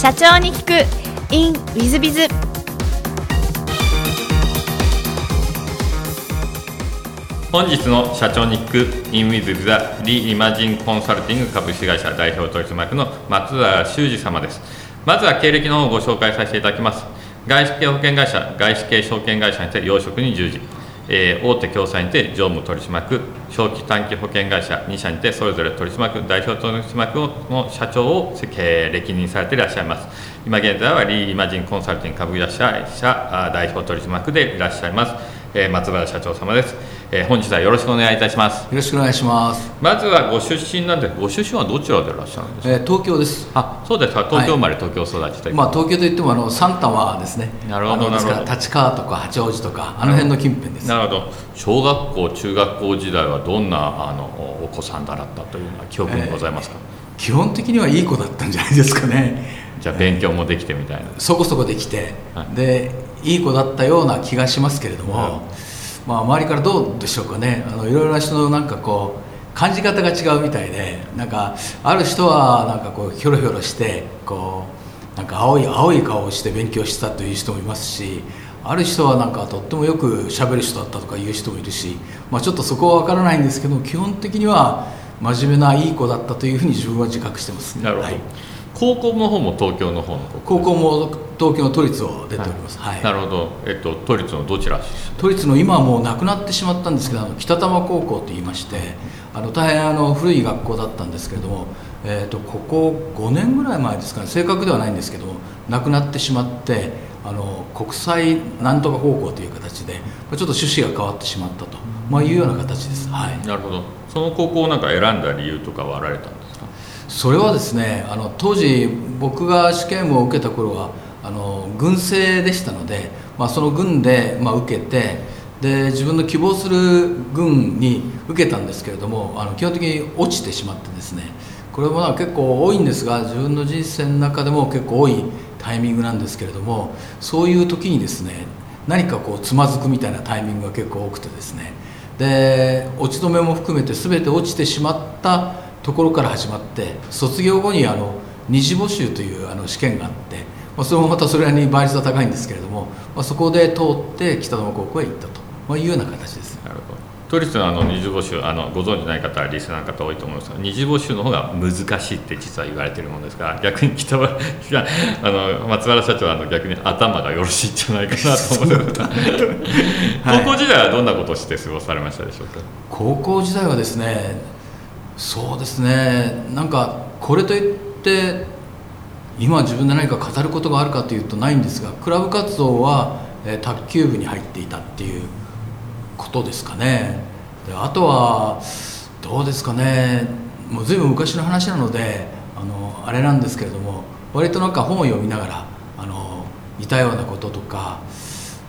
社長に聞く。In ウィズビズ本日の社長に聞く。In with the リイマジンコンサルティング株式会社代表取締役の松田修二様です。まずは経歴の方をご紹介させていただきます。外資系保険会社外資系証券会社にて養殖に従事。えー、大手共済にて常務取締役長期短期保険会社2社にてそれぞれ取締役代表取締役の社長をえ歴任されていらっしゃいます。今現在はリーイマジンコンサルティング株式会社代表取締役でいらっしゃいます、えー、松原社長様です。えー、本日はよろしくお願いいたします。よろしくお願いします。まずはご出身なんでご出身はどちらでいらっしゃるんですか、えー、東京です。あそうですか。東京生まれ、はい、東京育ちとまあ東京といってもあの三多摩ですね。なるほどなるほど。立川とか八王子とかあの辺の近辺です。なるほど。小学校中学校時代はどんなあのお子さんだったというような記憶もございますか、えー、基本的にはいい子だったんじゃないですかね。じゃあ勉強もできてみたいな、そこそこできて、はい、でいい子だったような気がしますけれども、うんまあ、周りからどうでしょうかね。あのいろいろな人のなんかこう感じ方が違うみたいでなんかある人はなんかこうひょろひょろしてこうなんか青い青い顔をして勉強したという人もいますしある人はなんかとってもよくしゃべる人だったとかいう人もいるし、まあ、ちょっとそこは分からないんですけど基本的には真面目ないい子だったというふうに自分は自覚してます、ね、なるほど、はい高校の方も東京の方の高校も東京の都立を出ております、はい、はい、なるほど、えっと、都立のどちら？都立の今はもうなくなってしまったんですけど北多摩高校といいましてあの大変あの古い学校だったんですけれども、えーと、ここ5年ぐらい前ですかね。正確ではないんですけどもなくなってしまってあの国際なんとか高校という形でちょっと趣旨が変わってしまったと、まあ、いうような形です、はい、なるほど。その高校をなんか選んだ理由とかはあられたんですそれはですねあの当時僕が試験を受けた頃はあの軍政でしたので、まあ、その軍で、まあ、受けてで自分の希望する軍に受けたんですけれどもあの基本的に落ちてしまってですねこれも結構多いんですが自分の人生の中でも結構多いタイミングなんですけれどもそういう時にですね何かこうつまずくみたいなタイミングが結構多くてですねで落ち止めも含めて全て落ちてしまったところから始まって卒業後にあの二次募集というあの試験があって、まあ、それもまたそれなりに倍率は高いんですけれども、まあ、そこで通って北野高校へ行ったと、まあ、いうような形です。なるほど。都立のあの二次募集あのご存じない方はリスナーの方多いと思いますが二次募集の方が難しいって実は言われてるものですから逆に北原 あの松原社長はあの逆に頭がよろしいんじゃないかなと思って。高校時代はどんなことをして過ごされましたでしょうか？高校時代はですねそうですね。なんかこれといって今自分で何か語ることがあるかというとないんですがクラブ活動は、えー、卓球部に入っていたっていうことですかね。であとはどうですかね。もう随分昔の話なのであのあれなんですけれども割となんか本を読みながらあのいたようなこととか、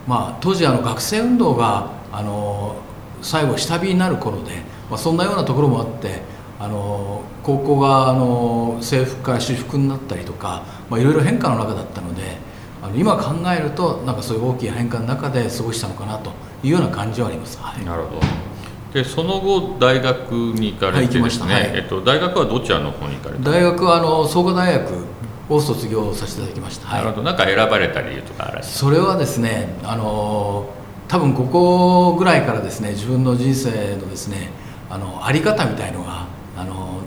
まあ、当時あの学生運動があの最後下火になる頃で、まあ、そんなようなところもあってあの高校があの制服から私服になったりとか、まあ、いろいろ変化の中だったのであの今考えるとなんかそういう大きい変化の中で過ごしたのかなというような感じはあります、はい、なるほど。でその後大学に行かれてですね、はいはい、えっと、大学はどちらの方に行かれた大学はあの創価大学を卒業させていただきました、なるほど。なんか選ばれた理由とかあらそれはですねあの多分ここぐらいからですね自分の人生のですねあのあり方みたいのがあの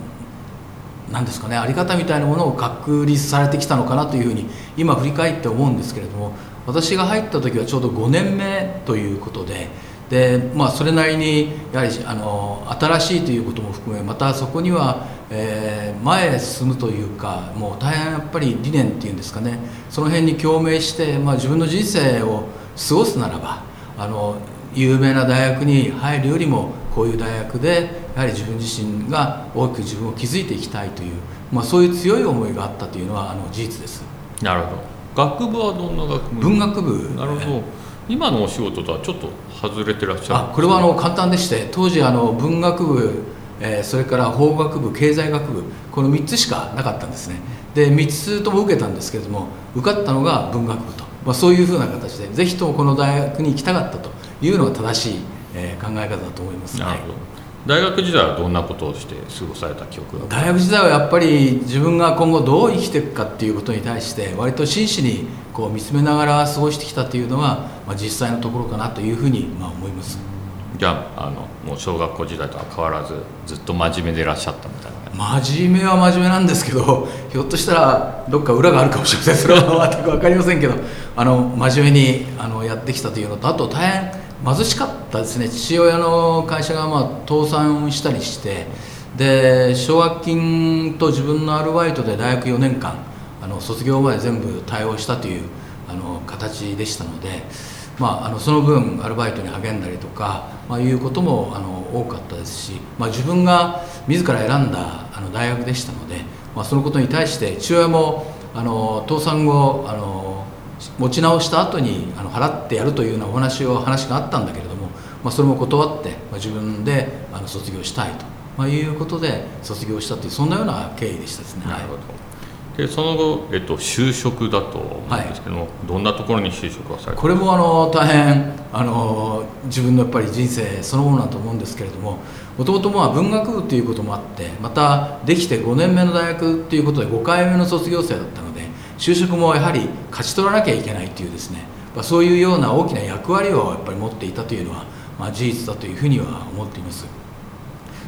何ですかねあり方みたいなものを確立されてきたのかなというふうに今振り返って思うんですけれども私が入った時はちょうど5年目ということでで、まあ、それなりにやはりあの新しいということも含めまたそこには、えー、前へ進むというかもう大変やっぱり理念っていうんですかねその辺に共鳴して、まあ、自分の人生を過ごすならばあの有名な大学に入るよりもこういう大学でやはり自分自身が大きく自分を築いていきたいという、まあ、そういう強い思いがあったというのはあの事実です。なるほど。学部はどんな学部？文学部。なるほど。今のお仕事とはちょっと外れてらっしゃるあこれはあの簡単でして当時あの文学部、えー、それから法学部経済学部この3つしかなかったんですね。で3つとも受けたんですけれども受かったのが文学部と、まあ、そういうふうな形でぜひともこの大学に行きたかったというのが正しいえー、考え方だと思います、なるほど。大学時代はどんなことをして過ごされた記憶が？大学時代はやっぱり自分が今後どう生きていくかっていうことに対して割と真摯にこう見つめながら過ごしてきたというのが、まあ、実際のところかなというふうにまあ思います。じゃああのもう小学校時代とは変わらずずっと真面目でいらっしゃったみたいな真面目は真面目なんですけどひょっとしたらどっか裏があるかもしれませんそれは全く分かりませんけどあの真面目にあのやってきたというのとあと大変貧しかったですね。父親の会社がまあ倒産したりしてで奨学金と自分のアルバイトで大学4年間あの卒業まで全部対応したというあの形でしたので、まあ、あのその分アルバイトに励んだりとか、まあ、いうこともあの多かったですし、まあ、自分が自ら選んだあの大学でしたので、まあ、そのことに対して父親もあの倒産後あの持ち直した後にあの払ってやるというようなお話を話があったんだけれども、まあ、それも断って、まあ、自分であの卒業したいと、まあ、いうことで卒業したというそんなような経緯でしたですね。なるほど。でその後、えっと、就職だと思うんですけども、はい、どんなところに就職をされたこれもあの大変あの自分のやっぱり人生そのものだと思うんですけれどももともと文学部ということもあってまたできて5年目の大学ということで5回目の卒業生だった就職もやはり勝ち取らなきゃいけないというですね、ま、そういうような大きな役割をやっぱり持っていたというのは、まあ、事実だというふうには思っています。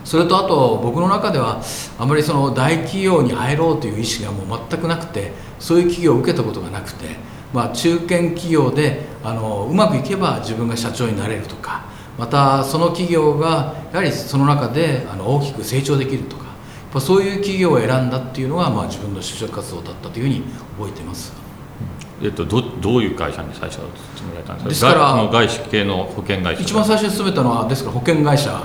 それとあと僕の中ではあまりその大企業に入ろうという意識がもう全くなくてそういう企業を受けたことがなくて、まあ、中堅企業であのうまくいけば自分が社長になれるとかまたその企業がやはりその中であの大きく成長できるとかまあ、そういう企業を選んだっていうのが、まあ、自分の就職活動だったというふうに覚えています。えっと、どどういう会社に最初は勤められたんですか？ですから外資系の保険会社。一番最初に勤めたのはですから保険会社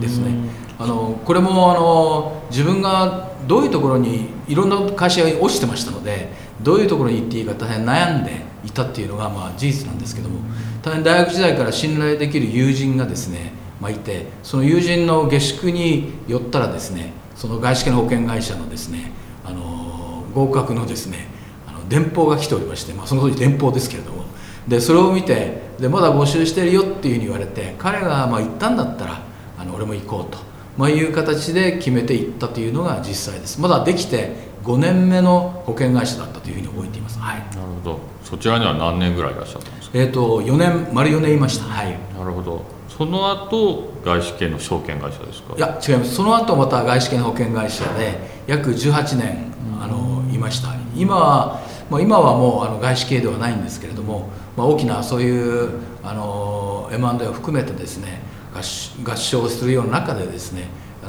ですね。あのこれもあの自分がどういうところにいろんな会社が落ちてましたのでどういうところに行っていいか大変悩んでいたっていうのがまあ事実なんですけども大変大学時代から信頼できる友人がですね、まあ、いてその友人の下宿に寄ったらですねその外資系の保険会社のですねあの合格のですねあの電報が来ておりまして、まあ、その当時電報ですけれども。でそれを見てでまだ募集してるよっていうふうに言われて彼がまあ行ったんだったらあの俺も行こうと、まあ、いう形で決めていったというのが実際です。まだできて5年目の保険会社だったというふうに覚えています、はい、なるほど。そちらには何年ぐらいいらっしゃったんですか？えっ、ー、と4年丸4年いました。はい。なるほどその後外資系の証券会社ですか？いや違います。その後また外資系の保険会社で約18年あのいました。今は、まあ、今はもうあの外資系ではないんですけれども、まあ、大きなそういうあの M&A を含めてですね合唱するような中でですね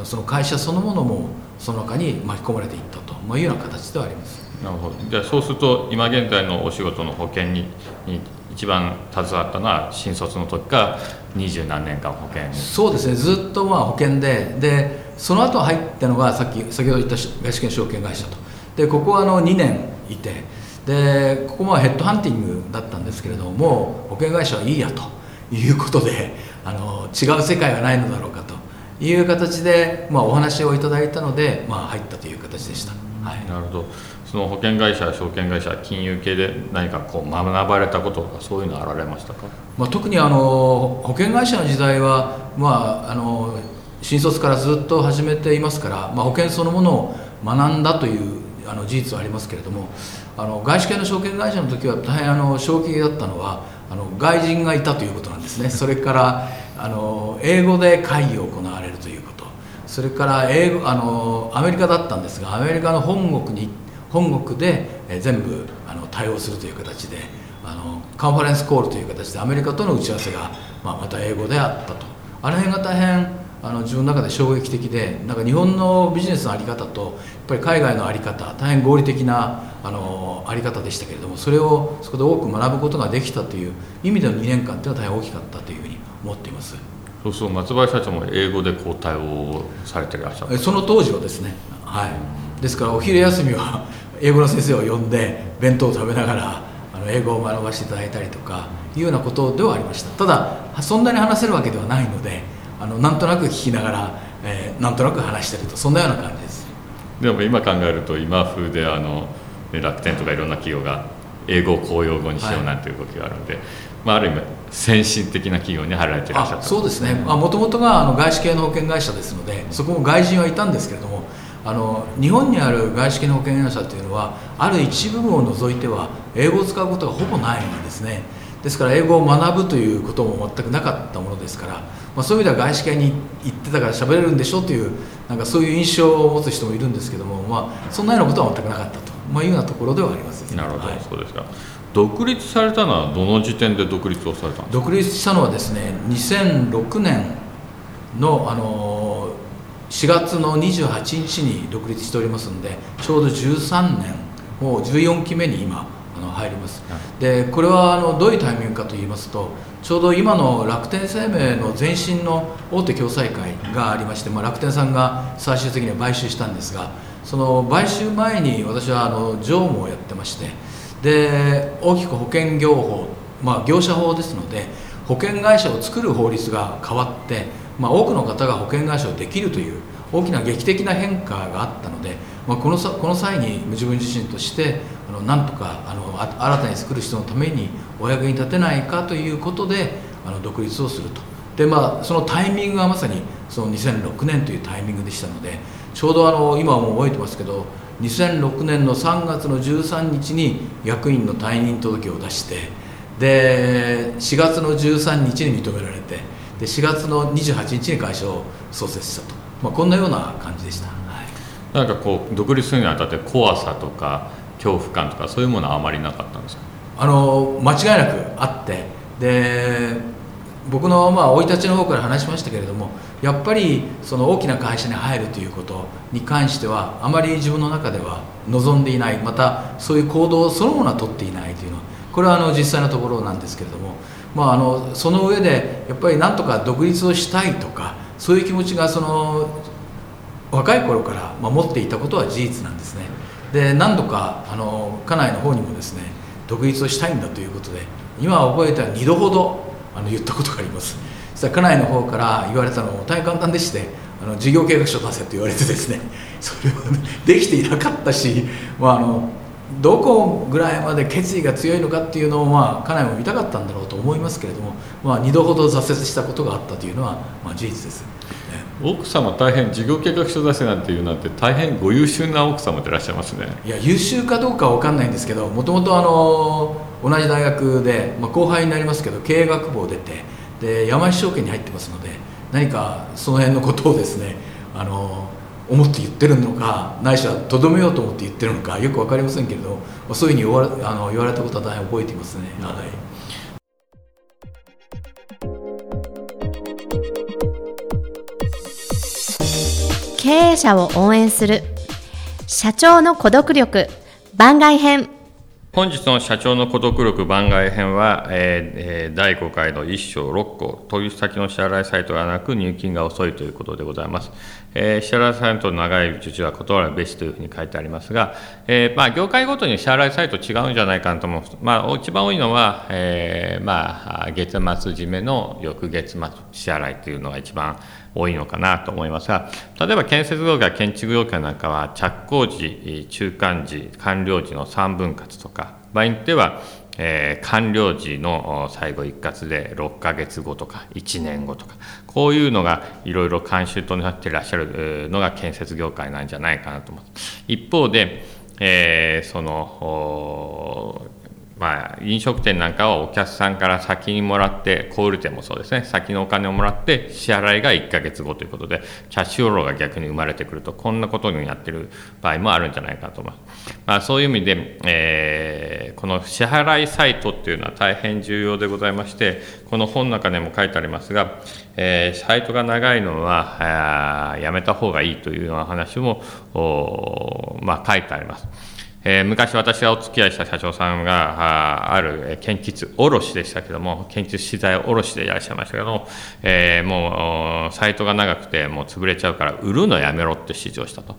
その会社そのものもその中に巻き込まれていったというような形ではあります。なるほど。じゃあそうすると今現在のお仕事の保険にに一番携わったのは新卒の時か二十何年間保険。そうですね。ずっとまあ保険ででその後入ったのがさっき先ほど言った外資系証券会社と。でここはあの2年いてでここもヘッドハンティングだったんですけれども保険会社はいいやと。いうことであの違う世界はないのだろうかと。いう形で、まあ、お話をいただいたので、まあ、入ったという形でした。はい、なるほどその保険会社証券会社金融系で何かこう学ばれたこととかそういうのあられましたか、まあ、特にあの保険会社の時代は、まあ、あの新卒からずっと始めていますから、まあ、保険そのものを学んだというあの事実はありますけれどもあの外資系の証券会社の時は大変あの衝撃だったのはあの外人がいたということなんですね。それからあの英語で会議を行われるということ。それから英語あのアメリカだったんですがアメリカの本国に行って本国で全部あの対応するという形であのカンファレンスコールという形でアメリカとの打ち合わせが、まあ、また英語であったと。あの辺が大変あの自分の中で衝撃的でなんか日本のビジネスの在り方とやっぱり海外の在り方大変合理的なあの在り方でしたけれどもそれをそこで多く学ぶことができたという意味での2年間というのは大変大きかったというふうに思っています。そうそう松林社長も英語でこう対応されていらっしゃるその当時はですねはいですからお昼休みは 英語の先生を呼んで弁当を食べながらあの英語を学ばせていただいたりとかいうようなことではありました。ただそんなに話せるわけではないのであのなんとなく聞きながら、えー、なんとなく話してるとそんなような感じです。でも今考えると今風であの楽天とかいろんな企業が英語を公用語にしようなんていう動きがあるので、はい、まあ、ある意味先進的な企業に入られていらっしゃった。そうですね。もともとがあの外資系の保険会社ですのでそこも外人はいたんですけれどもあの日本にある外資系の保険会社というのはある一部分を除いては英語を使うことがほぼないんですね。ですから英語を学ぶということも全くなかったものですから、まあ、そういう意味では外資系に行ってたから喋れるんでしょというなんかそういう印象を持つ人もいるんですけども、まあ、そんなようなことは全くなかったと、まあ、いうようなところではあります、なるほど、はい、そうですか。独立されたのはどの時点で独立をされたんですか？独立したのはですね2006年のあの4月の28日に独立しておりますのでちょうど13年もう14期目に今あの入ります、はい、でこれはあのどういうタイミングかといいますとちょうど今の楽天生命の前身の大手共済会がありまして、まあ、楽天さんが最終的には買収したんですがその買収前に私はあの常務をやってましてで大きく保険業法、まあ、業者法ですので保険会社を作る法律が変わって、まあ、多くの方が保険会社をできるという大きな劇的な変化があったので、まあ、このこの際に自分自身としてあのなんとかあの新たに作る人のためにお役に立てないかということであの独立をすると。で、まあ、そのタイミングがまさにその2006年というタイミングでしたのでちょうどあの今はもう覚えてますけど2006年の3月の13日に役員の退任届を出してで4月の13日に認められてで4月の28日に会社を創設したと、まあ、こんなような感じでした、はい、なんかこう独立するにあたって怖さとか恐怖感とかそういうものはあまりなかったんですか？あの間違いなくあって。で僕のまあ生い立ちの方から話しましたけれどもやっぱりその大きな会社に入るということに関してはあまり自分の中では望んでいない。またそういう行動そのものは取っていないというのはこれはあの実際のところなんですけれども、まあ、あのその上でやっぱりなんとか独立をしたいとかそういう気持ちがその若い頃から持っていたことは事実なんですね。で何度かあの家内の方にもですね独立をしたいんだということで今覚えたら2度ほどあの言ったことがあります。そしたら家内の方から言われたのも大変簡単でしてあの事業計画書出せと言われてですねそれはできていなかったし、まあ、あのどこぐらいまで決意が強いのかっていうのを、まあ、家内も見たかったんだろうと思いますけれども、まあ、2度ほど挫折したことがあったというのは、まあ、事実です。奥様大変事業計画書出せなんていうなんて大変ご優秀な奥様でいらっしゃいますねいや優秀かどうかは分かんないんですけどもともと同じ大学で、まあ、後輩になりますけど経営学部を出てで山石証券に入ってますので何かその辺のことをですねあの思って言ってるのかないしはとどめようと思って言ってるのかよく分かりませんけれどそういうふうに言われあの言われたことは大変覚えていますね。はい。経営者を応援する。社長の孤独力番外編。本日の社長の孤独力番外編は、えー、第5回の1章6項、取引先の支払いサイトがなく入金が遅いということでございます。えー、支払いサイトの長い受注は断るべしというふうに書いてありますが、えー、まあ、業界ごとに支払いサイト違うんじゃないかなと思う。まあ、一番多いのは、え、まあ、月末締めの翌月末支払いというのが一番多いのかなと思いますが、例えば建設業界、建築業界なんかは、着工時、中間時、完了時の3分割とか、場合によっては、えー、完了時の最後一括で6ヶ月後とか1年後とかこういうのがいろいろ慣習となっていらっしゃるのが建設業界なんじゃないかなと思う一方で、えー、そのまあ、飲食店なんかはお客さんから先にもらって、小売店もそうですね、先のお金をもらって、支払いが1ヶ月後ということで、キャッシュオローが逆に生まれてくると、こんなことにやってる場合もあるんじゃないかと思います。まあ、そういう意味で、えー、この支払いサイトっていうのは大変重要でございまして、この本の中でも書いてありますが、えー、サイトが長いのはやめた方がいいというような話も、まあ、書いてあります。えー、昔私がお付き合いした社長さんがあある建築卸でしたけども建築資材卸でいらっしゃいましたけども、えー、もうサイトが長くてもう潰れちゃうから売るのやめろって指示をしたと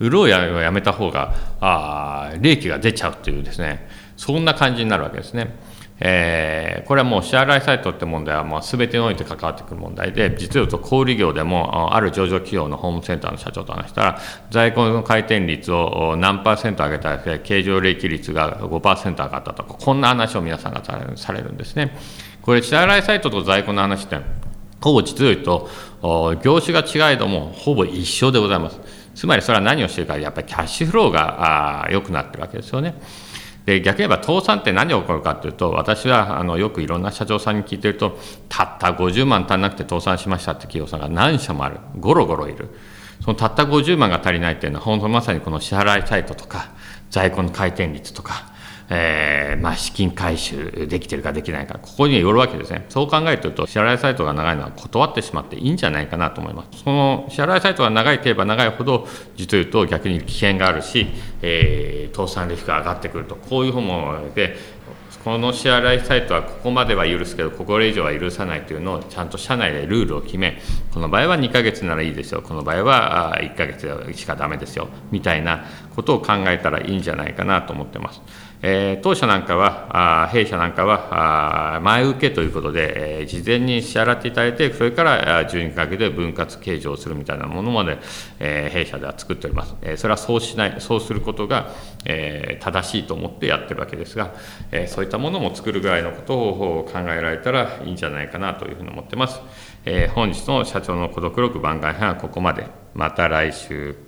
売るをやめた方があ利益が出ちゃうというですねそんな感じになるわけですね。えー、これはもう支払いサイトって問題はもう全てにおいて関わってくる問題で、実を言うと小売業でも、ある上場企業のホームセンターの社長と話したら、在庫の回転率を何パーセント上げたら、経常利益率が5%上がったとか、こんな話を皆さんがされるんですね。これ支払いサイトと在庫の話ってほぼ実を言うと業種が違いどもほぼ一緒でございますつまりそれは何をしているかやっぱりキャッシュフローが良くなってるわけですよねで逆に言えば倒産って何が起こるかというと私はあのよくいろんな社長さんに聞いてるとたった50万足んなくて倒産しましたって企業さんが何社もあるゴロゴロいるそのたった50万が足りないっていうのは本当まさにこの支払いサイトとか在庫の回転率とかえー、まあ、資金回収できてるかできないか、ここによるわけですね。そう考えてると、支払いサイトが長いのは断ってしまっていいんじゃないかなと思います。その支払いサイトが長いければ長いほど、実を言うと逆に危険があるし、えー、倒産リスクが上がってくると、こういう本もで、この支払いサイトはここまでは許すけどここ以上は許さないというのをちゃんと社内でルールを決めこの場合は2ヶ月ならいいですよこの場合は1ヶ月しかダメですよみたいなことを考えたらいいんじゃないかなと思ってます。えー、当社なんかは、弊社なんかは前受けということで、え、事前に支払っていただいて、それから12ヶ月で分割計上するみたいなものまで、え、弊社では作っております。え、それはそうしない、そうすることが、えー、正しいと思ってやってるわけですが、えー、そういったものも作るぐらいのことを考えられたらいいんじゃないかなというふうに思ってます。えー、本日の社長の孤独録番外編はここまで。また来週。